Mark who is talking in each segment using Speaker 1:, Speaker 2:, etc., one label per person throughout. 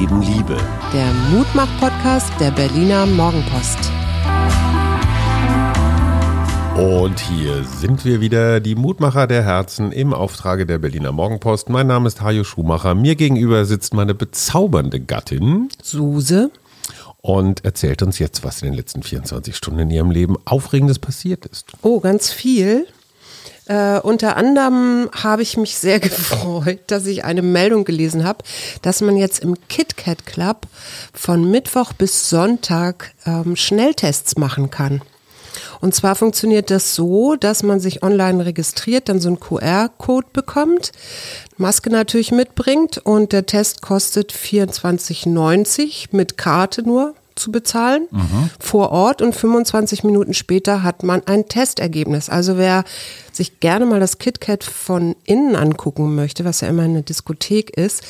Speaker 1: Leben Liebe.
Speaker 2: Der Mutmach-Podcast der Berliner Morgenpost.
Speaker 1: Und hier sind wir wieder, die Mutmacher der Herzen im Auftrage der Berliner Morgenpost. Mein Name ist Hajo Schumacher. Mir gegenüber sitzt meine bezaubernde Gattin.
Speaker 2: Suse.
Speaker 1: Und erzählt uns jetzt, was in den letzten 24 Stunden in ihrem Leben Aufregendes passiert ist.
Speaker 2: Oh, ganz viel. Äh, unter anderem habe ich mich sehr gefreut, dass ich eine Meldung gelesen habe, dass man jetzt im KitKat Club von Mittwoch bis Sonntag ähm, Schnelltests machen kann. Und zwar funktioniert das so, dass man sich online registriert, dann so einen QR-Code bekommt, Maske natürlich mitbringt und der Test kostet 24,90 mit Karte nur zu bezahlen mhm. vor Ort und 25 Minuten später hat man ein Testergebnis. Also wer sich gerne mal das KitKat von innen angucken möchte, was ja immer eine Diskothek ist,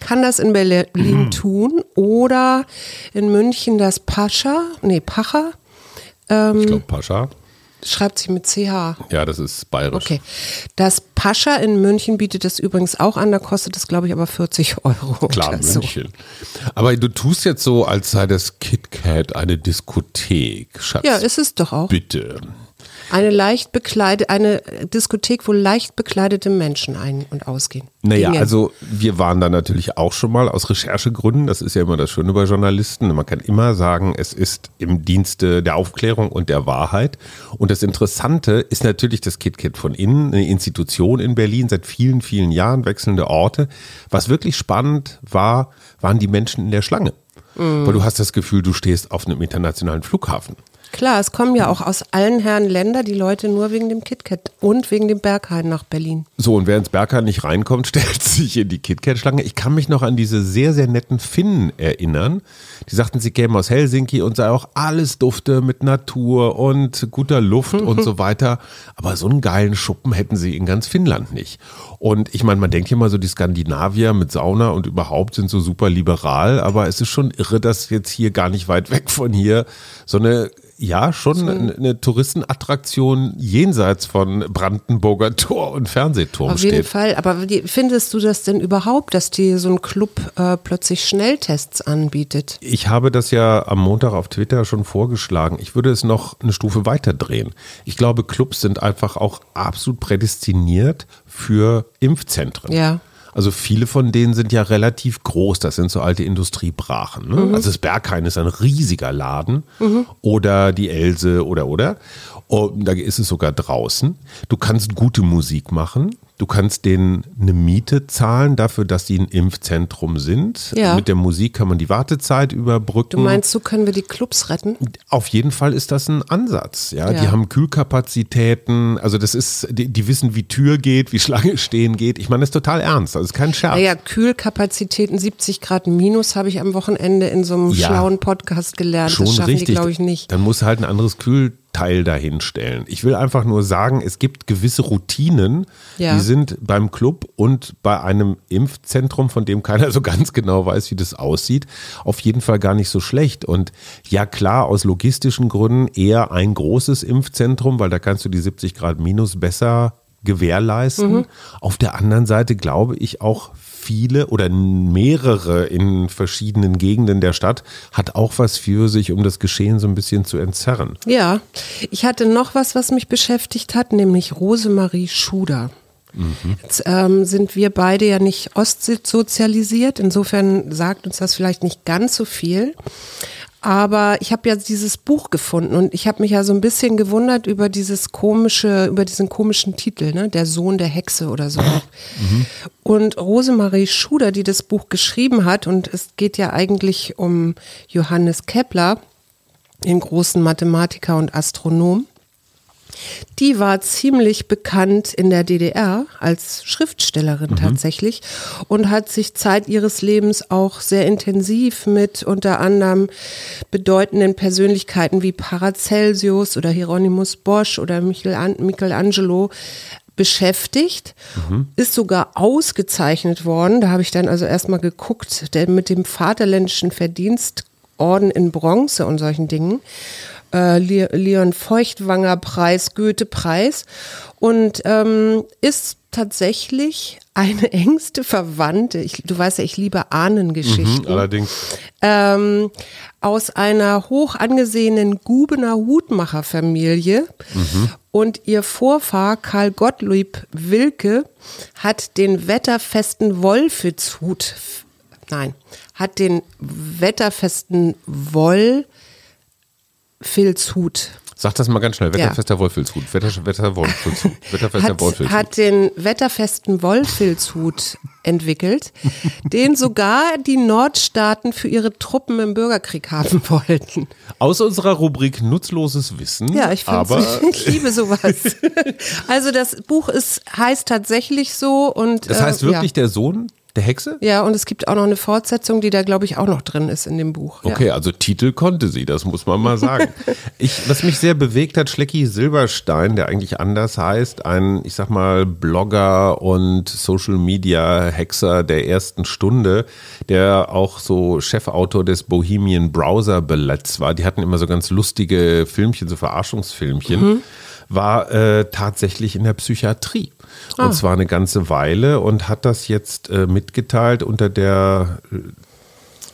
Speaker 2: kann das in Berlin mhm. tun oder in München das Pascha, nee, Pacha.
Speaker 1: Ähm, ich glaube Pascha.
Speaker 2: Schreibt sich mit CH.
Speaker 1: Ja, das ist bayerisch.
Speaker 2: Okay. Das Pascha in München bietet das übrigens auch an, da kostet das, glaube ich, aber 40 Euro.
Speaker 1: Klar, München. So. Aber du tust jetzt so, als sei das KitKat eine Diskothek, Schatz.
Speaker 2: Ja, ist es doch auch.
Speaker 1: Bitte.
Speaker 2: Eine leicht bekleidete, eine Diskothek, wo leicht bekleidete Menschen ein- und ausgehen.
Speaker 1: Naja, Gingen. also wir waren da natürlich auch schon mal aus Recherchegründen. Das ist ja immer das Schöne bei Journalisten. Man kann immer sagen, es ist im Dienste der Aufklärung und der Wahrheit. Und das Interessante ist natürlich das KitKat von innen, eine Institution in Berlin seit vielen, vielen Jahren, wechselnde Orte. Was wirklich spannend war, waren die Menschen in der Schlange. Mhm. Weil du hast das Gefühl, du stehst auf einem internationalen Flughafen.
Speaker 2: Klar, es kommen ja auch aus allen Herren Länder die Leute nur wegen dem KitKat und wegen dem Berghain nach Berlin.
Speaker 1: So, und wer ins Berghain nicht reinkommt, stellt sich in die KitKat-Schlange. Ich kann mich noch an diese sehr, sehr netten Finnen erinnern. Die sagten, sie kämen aus Helsinki und sei auch alles dufte mit Natur und guter Luft und so weiter. Aber so einen geilen Schuppen hätten sie in ganz Finnland nicht. Und ich meine, man denkt hier mal so, die Skandinavier mit Sauna und überhaupt sind so super liberal, aber es ist schon irre, dass jetzt hier gar nicht weit weg von hier so eine ja schon so. eine, Touristenattraktion jenseits von Brandenburger Tor und Fernsehturm
Speaker 2: Auf
Speaker 1: steht.
Speaker 2: Auf jeden Fall. Aber findest du das denn überhaupt, dass die so ein Club äh, plötzlich Schnelltests anbietet?
Speaker 1: Ich habe das ja am Montag auf Twitter schon vorgeschlagen. Ich würde es noch eine Stufe weiter drehen. Ich glaube, Clubs sind einfach auch absolut prädestiniert für Impfzentren.
Speaker 2: Ja.
Speaker 1: Also viele von denen sind ja relativ groß. Das sind so alte Industriebrachen. Ne? Mhm. Also das Berghain ist ein riesiger Laden. Mhm. Oder die Else oder oder. Und da ist es sogar draußen. Du kannst gute Musik machen. Du kannst denen eine Miete zahlen dafür, dass sie ein Impfzentrum sind.
Speaker 2: Ja.
Speaker 1: Mit der Musik kann man die Wartezeit überbrücken.
Speaker 2: Du meinst, so können wir die Clubs retten?
Speaker 1: Auf jeden Fall ist das ein Ansatz. Ja, ja. die haben Kühlkapazitäten. Also das ist, die, die, wissen, wie Tür geht, wie Schlange stehen geht. Ich meine, das ist total ernst. Das ist kein Scherz.
Speaker 2: Naja, Kühlkapazitäten 70 Grad minus habe ich am Wochenende in so einem ja, schlauen Podcast gelernt.
Speaker 1: Schon
Speaker 2: das schaffen
Speaker 1: richtig.
Speaker 2: die, glaube ich, nicht.
Speaker 1: Dann muss halt ein anderes Kühl Teil dahinstellen. Ich will einfach nur sagen, es gibt gewisse Routinen, ja. die sind beim Club und bei einem Impfzentrum, von dem keiner so ganz genau weiß, wie das aussieht, auf jeden Fall gar nicht so schlecht. Und ja klar, aus logistischen Gründen eher ein großes Impfzentrum, weil da kannst du die 70 Grad minus besser gewährleisten. Mhm. Auf der anderen Seite glaube ich auch viele oder mehrere in verschiedenen Gegenden der Stadt hat auch was für sich, um das Geschehen so ein bisschen zu entzerren.
Speaker 2: Ja, ich hatte noch was, was mich beschäftigt hat, nämlich Rosemarie Schuder. Mhm. Jetzt ähm, sind wir beide ja nicht ostsozialisiert, insofern sagt uns das vielleicht nicht ganz so viel. Aber ich habe ja dieses Buch gefunden und ich habe mich ja so ein bisschen gewundert über dieses komische, über diesen komischen Titel, ne? Der Sohn der Hexe oder so. Mhm. Und Rosemarie Schuder, die das Buch geschrieben hat, und es geht ja eigentlich um Johannes Kepler, den großen Mathematiker und Astronom. Die war ziemlich bekannt in der DDR als Schriftstellerin mhm. tatsächlich und hat sich Zeit ihres Lebens auch sehr intensiv mit unter anderem bedeutenden Persönlichkeiten wie Paracelsius oder Hieronymus Bosch oder Michelangelo beschäftigt, mhm. ist sogar ausgezeichnet worden. Da habe ich dann also erstmal geguckt, der mit dem Vaterländischen Verdienstorden in Bronze und solchen Dingen. Äh, Leon Feuchtwanger Preis, Goethe Preis und ähm, ist tatsächlich eine engste Verwandte. Ich, du weißt ja, ich liebe Ahnengeschichten.
Speaker 1: Mhm, allerdings.
Speaker 2: Ähm, aus einer hoch angesehenen Gubener Hutmacherfamilie. Mhm. Und ihr Vorfahr Karl Gottlieb Wilke hat den wetterfesten Wolfitzhut, nein, hat den wetterfesten Wollfilzhut
Speaker 1: Sag das mal ganz schnell. Wetterfester ja. Wollfilzhut. Wetter, Wetter, Wollfilzhut.
Speaker 2: Wetterfester hat, Wollfilzhut. Hat den wetterfesten Wollfilzhut entwickelt, den sogar die Nordstaaten für ihre Truppen im Bürgerkrieg haben wollten.
Speaker 1: Aus unserer Rubrik Nutzloses Wissen.
Speaker 2: Ja, ich, aber ich liebe sowas. Also das Buch ist, heißt tatsächlich so und.
Speaker 1: Das heißt äh, wirklich ja. der Sohn der Hexe?
Speaker 2: Ja, und es gibt auch noch eine Fortsetzung, die da, glaube ich, auch noch drin ist in dem Buch.
Speaker 1: Okay, ja. also Titel konnte sie, das muss man mal sagen. ich, was mich sehr bewegt hat, Schlecki Silberstein, der eigentlich anders heißt, ein, ich sag mal, Blogger und Social Media Hexer der ersten Stunde, der auch so Chefautor des Bohemian Browser Balletts war. Die hatten immer so ganz lustige Filmchen, so Verarschungsfilmchen. Mhm war äh, tatsächlich in der Psychiatrie. Ah. Und zwar eine ganze Weile und hat das jetzt äh, mitgeteilt unter der, äh,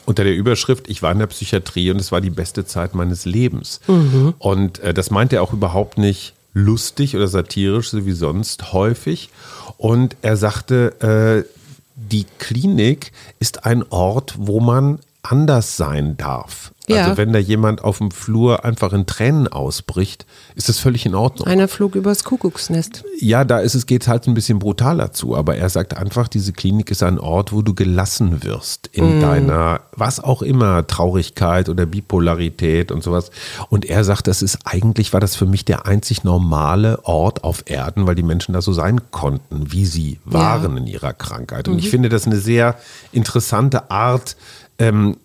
Speaker 1: unter der Überschrift, ich war in der Psychiatrie und es war die beste Zeit meines Lebens. Mhm. Und äh, das meint er auch überhaupt nicht lustig oder satirisch, so wie sonst häufig. Und er sagte, äh, die Klinik ist ein Ort, wo man anders sein darf. Ja. Also wenn da jemand auf dem Flur einfach in Tränen ausbricht, ist das völlig in Ordnung.
Speaker 2: Einer flog übers Kuckucksnest.
Speaker 1: Ja, da ist es geht halt ein bisschen brutaler zu, aber er sagt einfach, diese Klinik ist ein Ort, wo du gelassen wirst in mm. deiner was auch immer Traurigkeit oder Bipolarität und sowas. Und er sagt, das ist eigentlich war das für mich der einzig normale Ort auf Erden, weil die Menschen da so sein konnten, wie sie waren ja. in ihrer Krankheit. Und mhm. ich finde das eine sehr interessante Art ähm,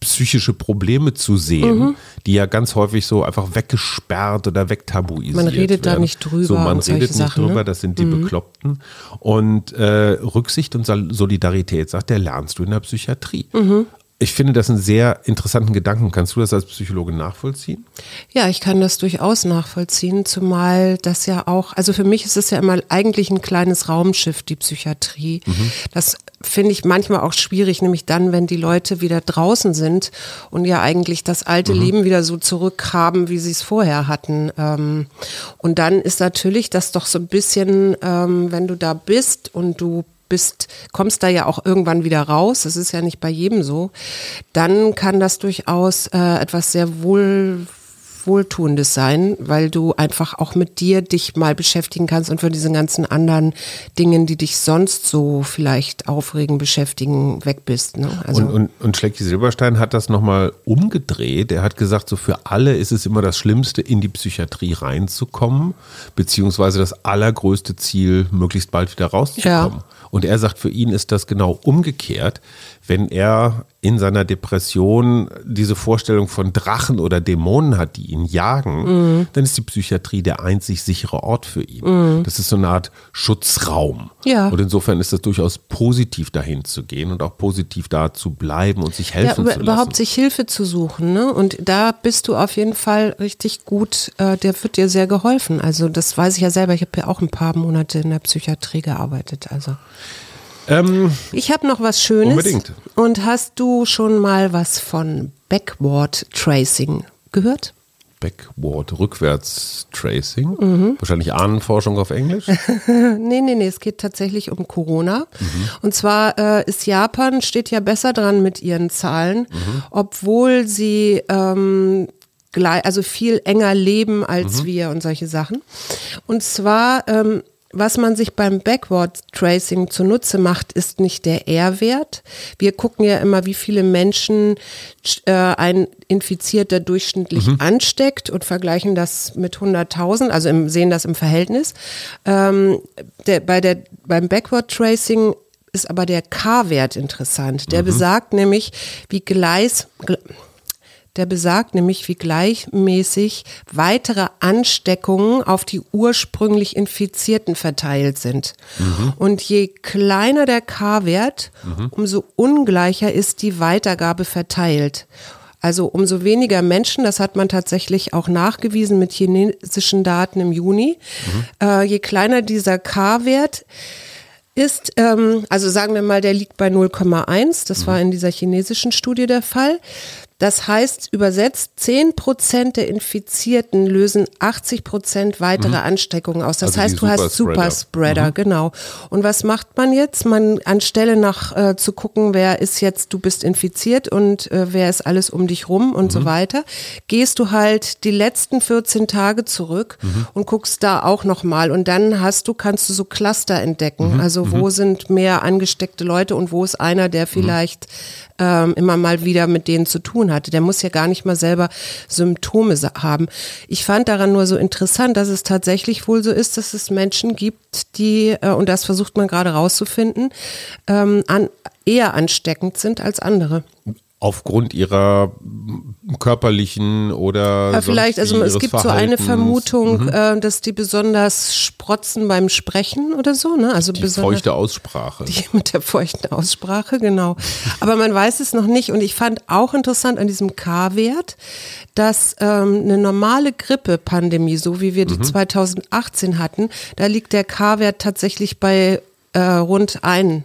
Speaker 1: psychische Probleme zu sehen, mhm. die ja ganz häufig so einfach weggesperrt oder wegtabuisiert
Speaker 2: Man redet
Speaker 1: werden.
Speaker 2: da nicht drüber.
Speaker 1: So, man redet nicht Sachen, drüber, ne? das sind die mhm. Bekloppten. Und äh, Rücksicht und Solidarität, sagt er, lernst du in der Psychiatrie. Mhm. Ich finde das einen sehr interessanten Gedanken. Kannst du das als Psychologe nachvollziehen?
Speaker 2: Ja, ich kann das durchaus nachvollziehen, zumal das ja auch, also für mich ist es ja immer eigentlich ein kleines Raumschiff, die Psychiatrie. Mhm. Das finde ich manchmal auch schwierig, nämlich dann, wenn die Leute wieder draußen sind und ja eigentlich das alte mhm. Leben wieder so zurückhaben, wie sie es vorher hatten. Ähm, und dann ist natürlich das doch so ein bisschen, ähm, wenn du da bist und du bist, kommst da ja auch irgendwann wieder raus, das ist ja nicht bei jedem so, dann kann das durchaus äh, etwas sehr wohl Wohltuendes sein, weil du einfach auch mit dir dich mal beschäftigen kannst und von diesen ganzen anderen Dingen, die dich sonst so vielleicht aufregen, beschäftigen, weg bist. Ne?
Speaker 1: Also und, und, und Schlecki Silberstein hat das nochmal umgedreht. Er hat gesagt, so für alle ist es immer das Schlimmste, in die Psychiatrie reinzukommen, beziehungsweise das allergrößte Ziel, möglichst bald wieder rauszukommen. Ja. Und er sagt, für ihn ist das genau umgekehrt wenn er in seiner Depression diese Vorstellung von Drachen oder Dämonen hat, die ihn jagen, mhm. dann ist die Psychiatrie der einzig sichere Ort für ihn. Mhm. Das ist so eine Art Schutzraum. Ja. Und insofern ist das durchaus positiv, dahin zu gehen und auch positiv da zu bleiben und sich helfen ja, zu lassen.
Speaker 2: Überhaupt sich Hilfe zu suchen. Ne? Und da bist du auf jeden Fall richtig gut, äh, der wird dir sehr geholfen. Also das weiß ich ja selber, ich habe ja auch ein paar Monate in der Psychiatrie gearbeitet. Also ähm, ich habe noch was Schönes. Unbedingt. Und hast du schon mal was von Backward Tracing gehört?
Speaker 1: Backward, rückwärts Tracing. Mhm. Wahrscheinlich Ahnenforschung auf Englisch?
Speaker 2: nee, nee, nee, es geht tatsächlich um Corona. Mhm. Und zwar äh, ist Japan, steht ja besser dran mit ihren Zahlen, mhm. obwohl sie ähm, also viel enger leben als mhm. wir und solche Sachen. Und zwar ähm, was man sich beim Backward Tracing zunutze macht, ist nicht der R-Wert. Wir gucken ja immer, wie viele Menschen äh, ein Infizierter durchschnittlich mhm. ansteckt und vergleichen das mit 100.000, also im, sehen das im Verhältnis. Ähm, der, bei der, beim Backward Tracing ist aber der K-Wert interessant. Der mhm. besagt nämlich, wie Gleis, der besagt nämlich, wie gleichmäßig weitere Ansteckungen auf die ursprünglich Infizierten verteilt sind. Mhm. Und je kleiner der K-Wert, mhm. umso ungleicher ist die Weitergabe verteilt. Also umso weniger Menschen, das hat man tatsächlich auch nachgewiesen mit chinesischen Daten im Juni, mhm. äh, je kleiner dieser K-Wert ist, ähm, also sagen wir mal, der liegt bei 0,1, das mhm. war in dieser chinesischen Studie der Fall, das heißt, übersetzt, 10 Prozent der Infizierten lösen 80 Prozent weitere mhm. Ansteckungen aus. Das also heißt, du hast Superspreader, mhm. genau. Und was macht man jetzt? Man, anstelle nach äh, zu gucken, wer ist jetzt, du bist infiziert und äh, wer ist alles um dich rum und mhm. so weiter, gehst du halt die letzten 14 Tage zurück mhm. und guckst da auch nochmal. Und dann hast du, kannst du so Cluster entdecken. Mhm. Also wo mhm. sind mehr angesteckte Leute und wo ist einer, der vielleicht ähm, immer mal wieder mit denen zu tun hatte. Der muss ja gar nicht mal selber Symptome haben. Ich fand daran nur so interessant, dass es tatsächlich wohl so ist, dass es Menschen gibt, die, äh, und das versucht man gerade rauszufinden, ähm, an, eher ansteckend sind als andere
Speaker 1: aufgrund ihrer körperlichen oder
Speaker 2: ja, vielleicht also es gibt Verhaltens. so eine Vermutung mhm. äh, dass die besonders sprotzen beim Sprechen oder so ne also
Speaker 1: die feuchte Aussprache
Speaker 2: die mit der feuchten Aussprache genau aber man weiß es noch nicht und ich fand auch interessant an diesem K-Wert dass ähm, eine normale Grippe-Pandemie so wie wir die mhm. 2018 hatten da liegt der K-Wert tatsächlich bei äh, rund ein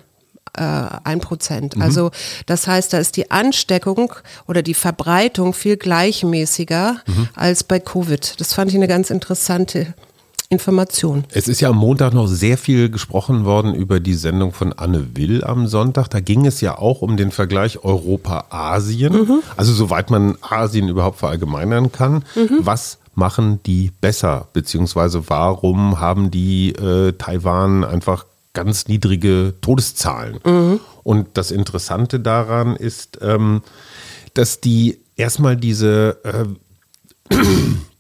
Speaker 2: ein Prozent. Mhm. Also das heißt, da ist die Ansteckung oder die Verbreitung viel gleichmäßiger mhm. als bei Covid. Das fand ich eine ganz interessante Information.
Speaker 1: Es ist ja am Montag noch sehr viel gesprochen worden über die Sendung von Anne Will am Sonntag. Da ging es ja auch um den Vergleich Europa-Asien. Mhm. Also soweit man Asien überhaupt verallgemeinern kann. Mhm. Was machen die besser? Beziehungsweise warum haben die äh, Taiwan einfach ganz niedrige Todeszahlen. Mhm. Und das Interessante daran ist, ähm, dass die erstmal diese, äh,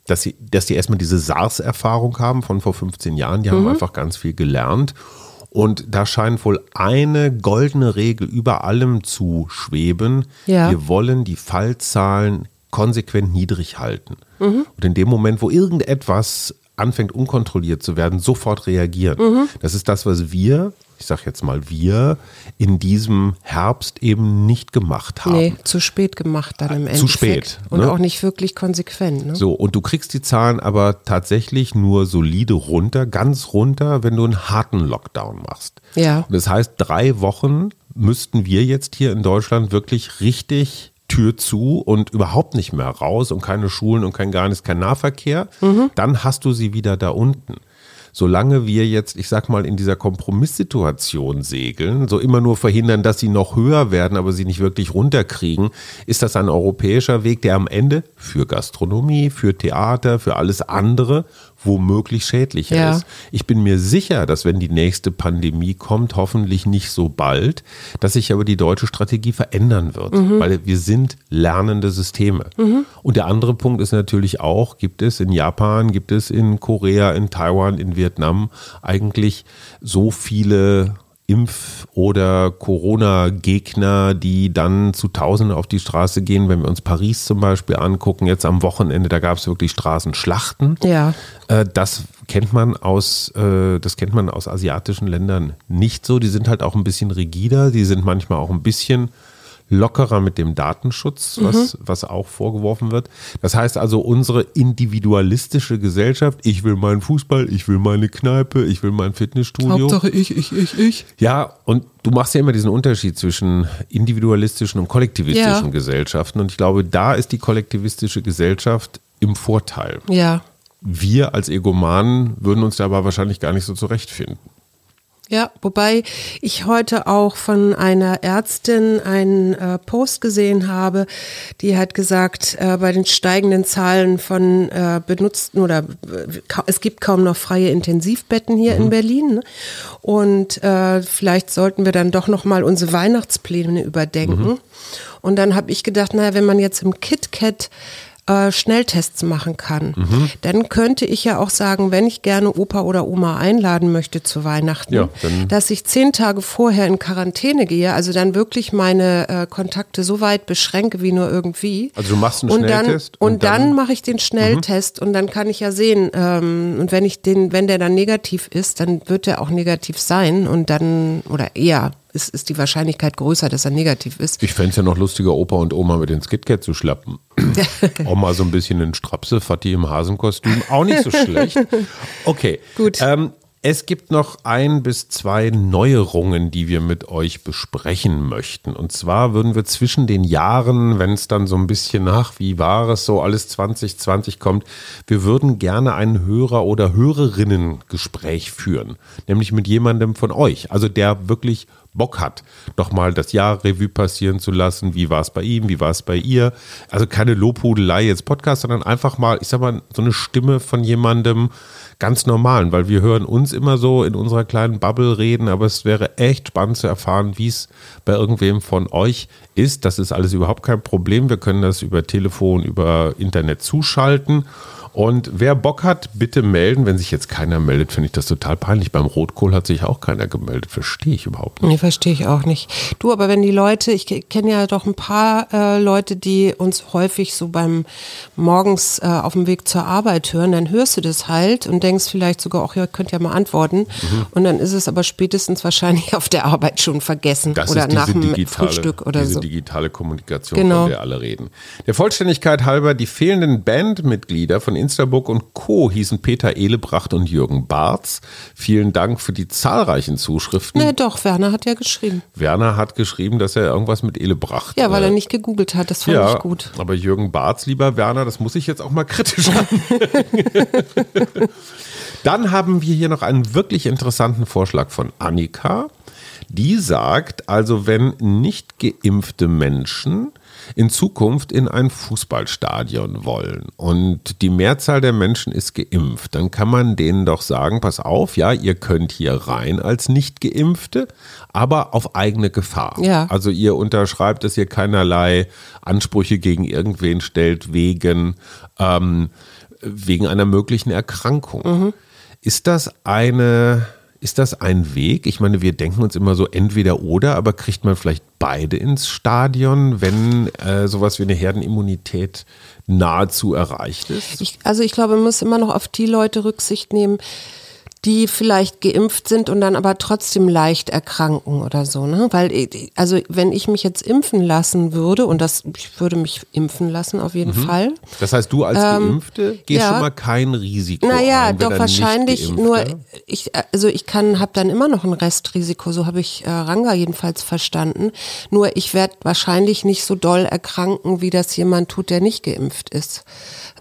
Speaker 1: dass, sie, dass die erstmal diese SARS-Erfahrung haben von vor 15 Jahren. Die mhm. haben einfach ganz viel gelernt. Und da scheint wohl eine goldene Regel über allem zu schweben. Ja. Wir wollen die Fallzahlen konsequent niedrig halten. Mhm. Und in dem Moment, wo irgendetwas anfängt unkontrolliert zu werden, sofort reagieren. Mhm. Das ist das, was wir, ich sage jetzt mal wir, in diesem Herbst eben nicht gemacht haben. Nee,
Speaker 2: zu spät gemacht dann im Endeffekt.
Speaker 1: Zu spät.
Speaker 2: Und ne? auch nicht wirklich konsequent. Ne?
Speaker 1: So, und du kriegst die Zahlen aber tatsächlich nur solide runter, ganz runter, wenn du einen harten Lockdown machst.
Speaker 2: Ja.
Speaker 1: Und das heißt, drei Wochen müssten wir jetzt hier in Deutschland wirklich richtig Tür zu und überhaupt nicht mehr raus und keine Schulen und kein gar nichts, kein Nahverkehr, mhm. dann hast du sie wieder da unten. Solange wir jetzt, ich sag mal, in dieser Kompromisssituation segeln, so immer nur verhindern, dass sie noch höher werden, aber sie nicht wirklich runterkriegen, ist das ein europäischer Weg, der am Ende für Gastronomie, für Theater, für alles andere womöglich schädlicher ja. ist. Ich bin mir sicher, dass wenn die nächste Pandemie kommt, hoffentlich nicht so bald, dass sich aber die deutsche Strategie verändern wird, mhm. weil wir sind lernende Systeme. Mhm. Und der andere Punkt ist natürlich auch, gibt es in Japan, gibt es in Korea, in Taiwan, in Vietnam eigentlich so viele Impf- oder Corona-Gegner, die dann zu Tausenden auf die Straße gehen. Wenn wir uns Paris zum Beispiel angucken, jetzt am Wochenende, da gab es wirklich Straßenschlachten.
Speaker 2: Ja.
Speaker 1: Äh, das kennt man aus, äh, das kennt man aus asiatischen Ländern nicht so. Die sind halt auch ein bisschen rigider, die sind manchmal auch ein bisschen lockerer mit dem Datenschutz, was, mhm. was auch vorgeworfen wird. Das heißt also, unsere individualistische Gesellschaft, ich will meinen Fußball, ich will meine Kneipe, ich will mein Fitnessstudio.
Speaker 2: Hauptsache ich, ich, ich, ich.
Speaker 1: Ja, und du machst ja immer diesen Unterschied zwischen individualistischen und kollektivistischen ja. Gesellschaften. Und ich glaube, da ist die kollektivistische Gesellschaft im Vorteil.
Speaker 2: Ja.
Speaker 1: Wir als Egomanen würden uns da aber wahrscheinlich gar nicht so zurechtfinden.
Speaker 2: Ja, wobei ich heute auch von einer Ärztin einen äh, Post gesehen habe, die hat gesagt, äh, bei den steigenden Zahlen von äh, benutzten oder es gibt kaum noch freie Intensivbetten hier mhm. in Berlin ne? und äh, vielleicht sollten wir dann doch noch mal unsere Weihnachtspläne überdenken. Mhm. Und dann habe ich gedacht, naja, wenn man jetzt im KitKat äh, Schnelltests machen kann. Mhm. Dann könnte ich ja auch sagen, wenn ich gerne Opa oder Oma einladen möchte zu Weihnachten, ja, dass ich zehn Tage vorher in Quarantäne gehe, also dann wirklich meine äh, Kontakte so weit beschränke wie nur irgendwie.
Speaker 1: Also du machst einen
Speaker 2: und
Speaker 1: Schnelltest?
Speaker 2: Dann, und, dann, dann mache ich den Schnelltest mhm. und dann kann ich ja sehen, ähm, und wenn ich den, wenn der dann negativ ist, dann wird der auch negativ sein und dann, oder eher ist, ist die Wahrscheinlichkeit größer, dass er negativ ist.
Speaker 1: Ich fände es ja noch lustiger, Opa und Oma mit ins KitKat zu schlappen. Oma so ein bisschen in Strapse, Fatih im Hasenkostüm, auch nicht so schlecht. Okay,
Speaker 2: gut.
Speaker 1: Ähm, es gibt noch ein bis zwei Neuerungen, die wir mit euch besprechen möchten. Und zwar würden wir zwischen den Jahren, wenn es dann so ein bisschen nach, wie war es so, alles 2020 kommt, wir würden gerne ein Hörer- oder Hörerinnen-Gespräch führen. Nämlich mit jemandem von euch. Also der wirklich Bock hat, nochmal das Jahr Revue passieren zu lassen. Wie war es bei ihm, wie war es bei ihr? Also keine Lobhudelei jetzt Podcast, sondern einfach mal, ich sag mal, so eine Stimme von jemandem, ganz normalen, weil wir hören uns immer so in unserer kleinen Bubble reden, aber es wäre echt spannend zu erfahren, wie es bei irgendwem von euch ist. Das ist alles überhaupt kein Problem. Wir können das über Telefon, über Internet zuschalten. Und wer Bock hat, bitte melden. Wenn sich jetzt keiner meldet, finde ich das total peinlich. Beim Rotkohl hat sich auch keiner gemeldet. Verstehe ich überhaupt nicht.
Speaker 2: Nee, verstehe ich auch nicht. Du, aber wenn die Leute, ich kenne ja doch ein paar äh, Leute, die uns häufig so beim morgens äh, auf dem Weg zur Arbeit hören, dann hörst du das halt und denkst vielleicht sogar, ach ja, könnt ja mal antworten. Mhm. Und dann ist es aber spätestens wahrscheinlich auf der Arbeit schon vergessen
Speaker 1: das
Speaker 2: oder
Speaker 1: nach
Speaker 2: dem
Speaker 1: digitale,
Speaker 2: Frühstück oder
Speaker 1: diese
Speaker 2: so.
Speaker 1: digitale Kommunikation, genau. von der alle reden. Der Vollständigkeit halber, die fehlenden Bandmitglieder von Instabook und Co. hießen Peter Ehlebracht und Jürgen Barz. Vielen Dank für die zahlreichen Zuschriften.
Speaker 2: Na doch, Werner hat ja geschrieben.
Speaker 1: Werner hat geschrieben, dass er irgendwas mit Ehlebracht.
Speaker 2: Ja, weil äh, er nicht gegoogelt hat, das fand ja, ich gut.
Speaker 1: Aber Jürgen Barz, lieber Werner, das muss ich jetzt auch mal kritisch an. Dann haben wir hier noch einen wirklich interessanten Vorschlag von Annika. Die sagt, also wenn nicht geimpfte Menschen in Zukunft in ein Fußballstadion wollen und die Mehrzahl der Menschen ist geimpft, dann kann man denen doch sagen, pass auf, ja, ihr könnt hier rein als nicht geimpfte, aber auf eigene Gefahr.
Speaker 2: Ja.
Speaker 1: Also ihr unterschreibt, dass ihr keinerlei Ansprüche gegen irgendwen stellt wegen, ähm, wegen einer möglichen Erkrankung. Mhm. Ist das eine ist das ein Weg? Ich meine, wir denken uns immer so entweder oder, aber kriegt man vielleicht beide ins Stadion, wenn äh, sowas wie eine Herdenimmunität nahezu erreicht ist?
Speaker 2: Ich, also ich glaube, man muss immer noch auf die Leute Rücksicht nehmen, die vielleicht geimpft sind und dann aber trotzdem leicht erkranken oder so, ne? Weil also wenn ich mich jetzt impfen lassen würde und das ich würde mich impfen lassen auf jeden mhm. Fall.
Speaker 1: Das heißt, du als ähm, Geimpfte gehst ja. schon mal kein Risiko
Speaker 2: naja,
Speaker 1: ein.
Speaker 2: Doch wahrscheinlich nur ich also ich kann habe dann immer noch ein Restrisiko, so habe ich äh, Ranga jedenfalls verstanden. Nur ich werde wahrscheinlich nicht so doll erkranken, wie das jemand tut, der nicht geimpft ist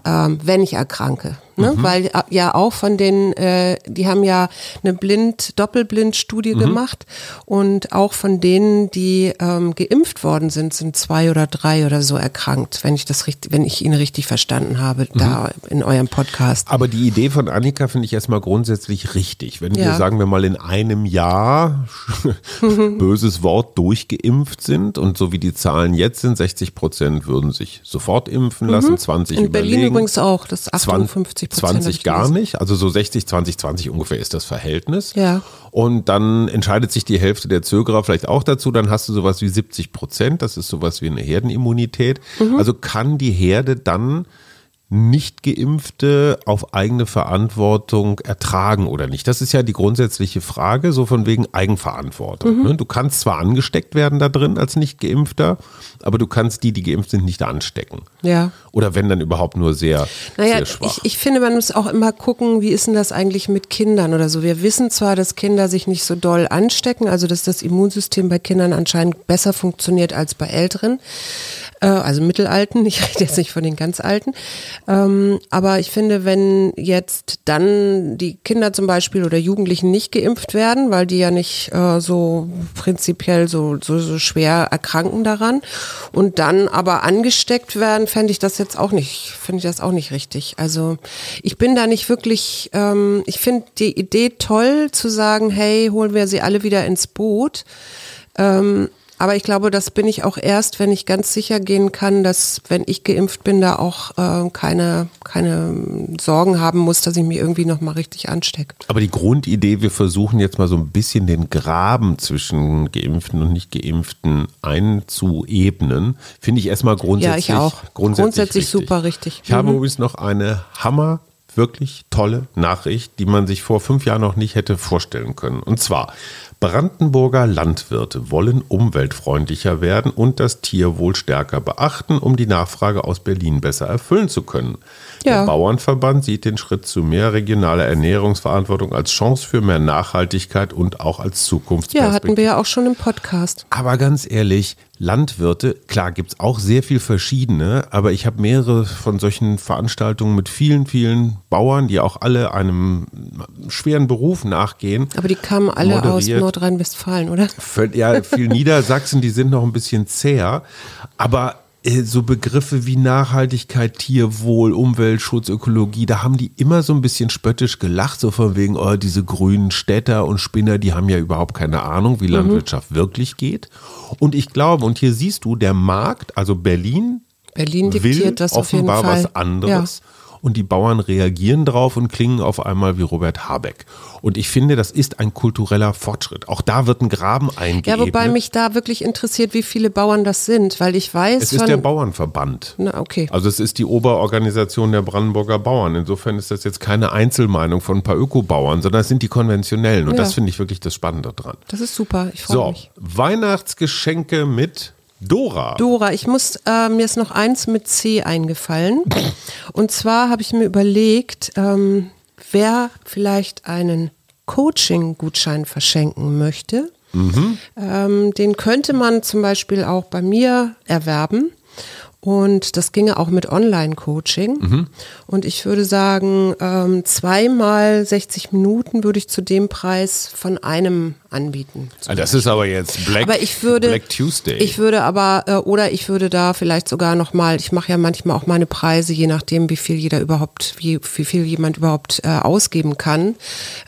Speaker 2: ähm, wenn ich erkranke. Ne? Mhm. Weil äh, ja auch von den, äh, die haben ja eine Blind, Doppelblind-Studie mhm. gemacht und auch von denen, die ähm, geimpft worden sind, sind zwei oder drei oder so erkrankt, wenn ich das richtig, wenn ich ihn richtig verstanden habe, mhm. da in eurem Podcast.
Speaker 1: Aber die Idee von Annika finde ich erstmal grundsätzlich richtig. Wenn ja. wir, sagen wir mal, in einem Jahr, böses Wort, durchgeimpft sind und so wie die Zahlen jetzt sind, 60 Prozent würden sich sofort impfen lassen, 20
Speaker 2: mhm. in
Speaker 1: überlegen.
Speaker 2: Berlin übrigens auch, das 58
Speaker 1: Prozent. 20 gar nicht, also so 60, 20, 20 ungefähr ist das Verhältnis.
Speaker 2: Ja.
Speaker 1: Und dann entscheidet sich die Hälfte der Zögerer vielleicht auch dazu, dann hast du sowas wie 70 Prozent, das ist sowas wie eine Herdenimmunität. Mhm. Also kann die Herde dann nicht-Geimpfte auf eigene Verantwortung ertragen oder nicht? Das ist ja die grundsätzliche Frage, so von wegen Eigenverantwortung. Mhm. Ne? Du kannst zwar angesteckt werden da drin als Nicht-Geimpfter, aber du kannst die, die geimpft sind, nicht anstecken.
Speaker 2: Ja.
Speaker 1: Oder wenn dann überhaupt nur sehr,
Speaker 2: naja,
Speaker 1: sehr schwach.
Speaker 2: Ich, ich finde, man muss auch immer gucken, wie ist denn das eigentlich mit Kindern oder so. Wir wissen zwar, dass Kinder sich nicht so doll anstecken, also dass das Immunsystem bei Kindern anscheinend besser funktioniert als bei Älteren äh, also Mittelalten, ich rede jetzt nicht von den ganz Alten. Ähm, aber ich finde, wenn jetzt dann die Kinder zum Beispiel oder Jugendlichen nicht geimpft werden, weil die ja nicht äh, so prinzipiell so, so, so schwer erkranken daran und dann aber angesteckt werden, fände ich das jetzt auch nicht, finde ich das auch nicht richtig. Also ich bin da nicht wirklich, ähm, ich finde die Idee toll zu sagen, hey, holen wir sie alle wieder ins Boot. Ähm, Aber ich glaube, das bin ich auch erst, wenn ich ganz sicher gehen kann, dass wenn ich geimpft bin, da auch äh, keine, keine Sorgen haben muss, dass ich mich irgendwie nochmal richtig anstecke.
Speaker 1: Aber die Grundidee, wir versuchen jetzt mal so ein bisschen den Graben zwischen Geimpften und Nicht-Geimpften einzuebnen, finde ich erstmal grundsätzlich,
Speaker 2: ja, ich auch.
Speaker 1: grundsätzlich,
Speaker 2: grundsätzlich super richtig.
Speaker 1: Ich mhm. habe übrigens noch eine Hammer wirklich tolle Nachricht, die man sich vor fünf Jahren noch nicht hätte vorstellen können. Und zwar, Brandenburger Landwirte wollen umweltfreundlicher werden und das Tierwohl stärker beachten, um die Nachfrage aus Berlin besser erfüllen zu können. Ja. Der Bauernverband sieht den Schritt zu mehr regionaler Ernährungsverantwortung als Chance für mehr Nachhaltigkeit und auch als Zukunftsperspektive.
Speaker 2: Ja, hatten wir ja auch schon im Podcast.
Speaker 1: Aber ganz ehrlich, Landwirte, klar gibt es auch sehr viel verschiedene, aber ich habe mehrere von solchen Veranstaltungen mit vielen, vielen Bauern, die auch alle einem schweren Beruf nachgehen.
Speaker 2: Aber die kamen alle moderiert. aus Nordrhein-Westfalen, oder?
Speaker 1: Ja, viel Niedersachsen, die sind noch ein bisschen zäher. Aber äh, so Begriffe wie Nachhaltigkeit, Tierwohl, Umweltschutz, Ökologie, da haben die immer so ein bisschen spöttisch gelacht, so von wegen, oh, diese grünen Städter und Spinner, die haben ja überhaupt keine Ahnung, wie mhm. Landwirtschaft wirklich geht. Und ich glaube, und hier siehst du, der Markt, also Berlin,
Speaker 2: Berlin diktiert
Speaker 1: will
Speaker 2: das
Speaker 1: offenbar was anderes. Ja und die Bauern reagieren drauf und klingen auf einmal wie Robert Habeck. Und ich finde, das ist ein kultureller Fortschritt. Auch da wird ein Graben eingeebnet.
Speaker 2: Ja, wobei mich da wirklich interessiert, wie viele Bauern das sind, weil ich weiß.
Speaker 1: Es ist der Bauernverband.
Speaker 2: Na, okay.
Speaker 1: Also es ist die Oberorganisation der Brandenburger Bauern. Insofern ist das jetzt keine Einzelmeinung von ein paar Ökobauern, sondern es sind die konventionellen. Und ja. das finde ich wirklich das Spannende dran.
Speaker 2: Das ist super. Ich freue
Speaker 1: so,
Speaker 2: mich.
Speaker 1: Weihnachtsgeschenke mit Dora.
Speaker 2: Dora, ich muss, äh, mir ist noch eins mit C eingefallen. Und zwar habe ich mir überlegt, ähm, wer vielleicht einen Coaching-Gutschein verschenken möchte. Mhm. Ähm, den könnte man zum Beispiel auch bei mir erwerben. Und das ginge auch mit Online-Coaching. Mhm. Und ich würde sagen, ähm, zweimal 60 Minuten würde ich zu dem Preis von einem anbieten.
Speaker 1: Ah, das ist aber jetzt Black,
Speaker 2: aber ich würde,
Speaker 1: Black Tuesday.
Speaker 2: Ich würde aber, äh, oder ich würde da vielleicht sogar nochmal, ich mache ja manchmal auch meine Preise, je nachdem, wie viel jeder überhaupt, wie, wie viel jemand überhaupt äh, ausgeben kann,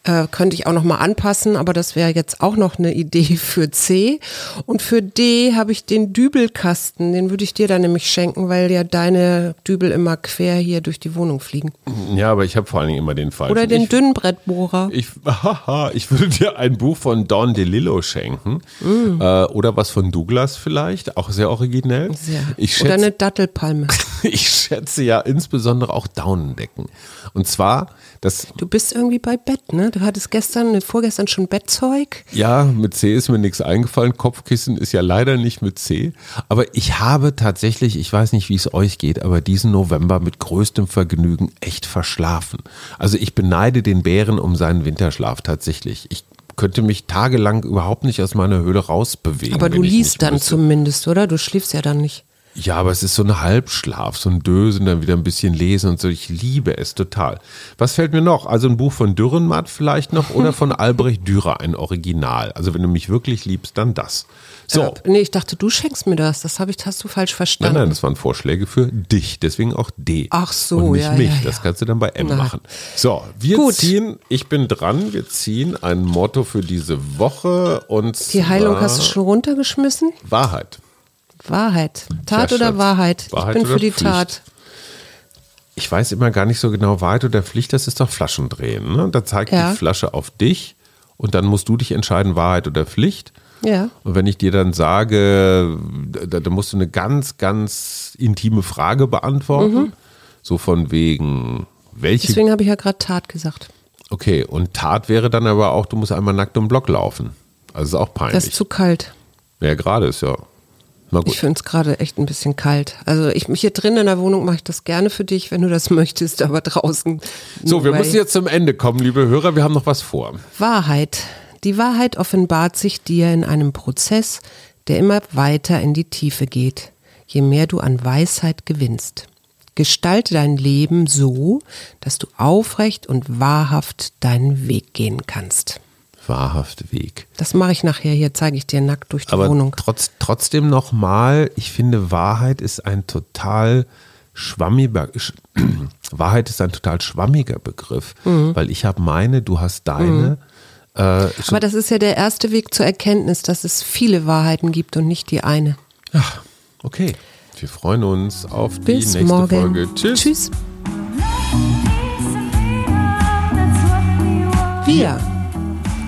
Speaker 2: äh, könnte ich auch nochmal anpassen, aber das wäre jetzt auch noch eine Idee für C. Und für D habe ich den Dübelkasten, den würde ich dir dann nämlich schenken, weil ja deine Dübel immer quer hier durch die Wohnung fliegen.
Speaker 1: Ja, aber ich habe vor allen Dingen immer den falschen.
Speaker 2: Oder den Dünnbrettbohrer.
Speaker 1: Ich, haha, ich würde dir ein Buch von Don DeLillo schenken. Mm. Äh, oder was von Douglas vielleicht, auch sehr originell. Sehr.
Speaker 2: Ich schätze, oder eine Dattelpalme.
Speaker 1: ich schätze ja insbesondere auch Daunendecken. Und zwar das.
Speaker 2: Du bist irgendwie bei Bett, ne? Du hattest gestern, vorgestern schon Bettzeug.
Speaker 1: Ja, mit C ist mir nichts eingefallen. Kopfkissen ist ja leider nicht mit C. Aber ich habe tatsächlich, ich weiß nicht, wie es euch geht, aber diesen November mit größtem Vergnügen echt verschlafen. Also ich beneide den Bären um seinen Winterschlaf tatsächlich. Ich könnte mich tagelang überhaupt nicht aus meiner Höhle rausbewegen.
Speaker 2: Aber du liest dann müsste. zumindest, oder? Du schläfst ja dann nicht.
Speaker 1: Ja, aber es ist so ein Halbschlaf, so ein Dösen, dann wieder ein bisschen lesen und so. Ich liebe es total. Was fällt mir noch? Also ein Buch von Dürrenmatt vielleicht noch oder von Albrecht Dürer, ein Original. Also wenn du mich wirklich liebst, dann das. So. Äh,
Speaker 2: nee, ich dachte, du schenkst mir das. Das habe ich, hast du falsch verstanden.
Speaker 1: Nein, nein, das waren Vorschläge für dich. Deswegen auch D.
Speaker 2: Ach so,
Speaker 1: und nicht
Speaker 2: ja,
Speaker 1: mich.
Speaker 2: Ja, ja.
Speaker 1: Das kannst du dann bei M nein. machen. So, wir Gut. ziehen, ich bin dran, wir ziehen ein Motto für diese Woche und
Speaker 2: Die Heilung hast du schon runtergeschmissen?
Speaker 1: Wahrheit.
Speaker 2: Wahrheit. Tat ja, oder Wahrheit?
Speaker 1: Wahrheit?
Speaker 2: Ich bin für die
Speaker 1: Pflicht.
Speaker 2: Tat.
Speaker 1: Ich weiß immer gar nicht so genau, Wahrheit oder Pflicht, das ist doch Flaschendrehen. Ne? Da zeigt ja. die Flasche auf dich und dann musst du dich entscheiden, Wahrheit oder Pflicht.
Speaker 2: Ja.
Speaker 1: Und wenn ich dir dann sage, da, da musst du eine ganz, ganz intime Frage beantworten, mhm. so von wegen, welche.
Speaker 2: Deswegen habe ich ja gerade Tat gesagt.
Speaker 1: Okay, und Tat wäre dann aber auch, du musst einmal nackt um Block laufen. Also ist auch peinlich. Das
Speaker 2: ist zu kalt.
Speaker 1: Ja, gerade ist ja.
Speaker 2: Ich finde es gerade echt ein bisschen kalt. Also ich mich hier drin in der Wohnung mache ich das gerne für dich, wenn du das möchtest, aber draußen.
Speaker 1: So, wir müssen jetzt zum Ende kommen, liebe Hörer. Wir haben noch was vor.
Speaker 2: Wahrheit. Die Wahrheit offenbart sich dir in einem Prozess, der immer weiter in die Tiefe geht, je mehr du an Weisheit gewinnst. Gestalte dein Leben so, dass du aufrecht und wahrhaft deinen Weg gehen kannst
Speaker 1: wahrhaft Weg.
Speaker 2: Das mache ich nachher. Hier zeige ich dir nackt durch die
Speaker 1: Aber
Speaker 2: Wohnung.
Speaker 1: Trotz, trotzdem nochmal, ich finde, Wahrheit ist ein total schwammiger, Wahrheit ist ein total schwammiger Begriff, mhm. weil ich habe meine, du hast deine. Mhm.
Speaker 2: Äh, Aber das ist ja der erste Weg zur Erkenntnis, dass es viele Wahrheiten gibt und nicht die eine.
Speaker 1: Ach, okay. Wir freuen uns auf
Speaker 2: Bis
Speaker 1: die nächste
Speaker 2: morgen.
Speaker 1: Folge.
Speaker 2: Tschüss. Tschüss. Wir.